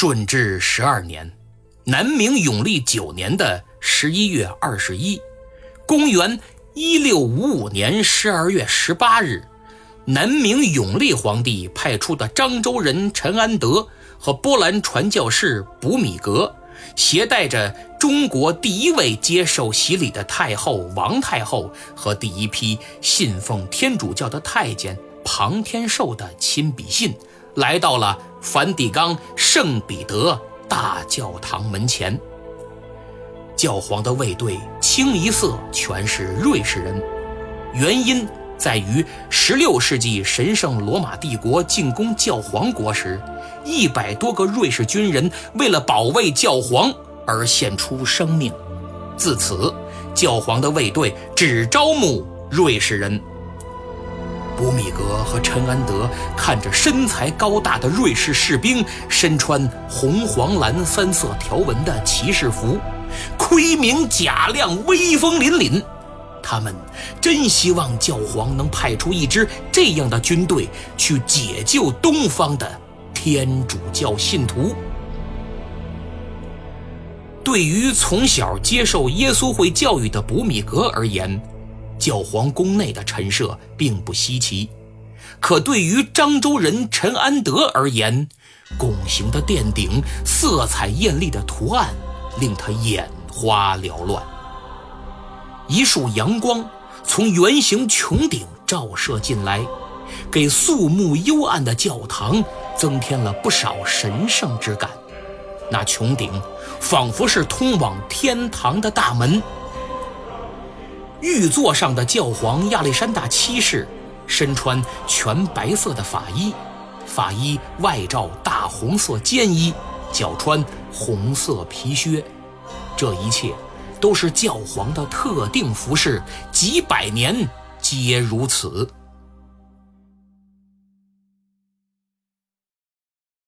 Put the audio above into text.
顺治十二年，南明永历九年的十一月二十一，公元一六五五年十二月十八日，南明永历皇帝派出的漳州人陈安德和波兰传教士卜米格，携带着中国第一位接受洗礼的太后王太后和第一批信奉天主教的太监庞天寿的亲笔信，来到了。梵蒂冈圣彼得大教堂门前，教皇的卫队清一色全是瑞士人，原因在于16世纪神圣罗马帝国进攻教皇国时，一百多个瑞士军人为了保卫教皇而献出生命。自此，教皇的卫队只招募瑞士人。卜米格和陈安德看着身材高大的瑞士士兵身穿红、黄、蓝三色条纹的骑士服，盔明甲亮，威风凛凛。他们真希望教皇能派出一支这样的军队去解救东方的天主教信徒。对于从小接受耶稣会教育的卜米格而言，教皇宫内的陈设并不稀奇，可对于漳州人陈安德而言，拱形的殿顶、色彩艳丽的图案令他眼花缭乱。一束阳光从圆形穹顶照射进来，给肃穆幽暗的教堂增添了不少神圣之感。那穹顶仿佛是通往天堂的大门。玉座上的教皇亚历山大七世，身穿全白色的法衣，法衣外罩大红色肩衣，脚穿红色皮靴。这一切都是教皇的特定服饰，几百年皆如此。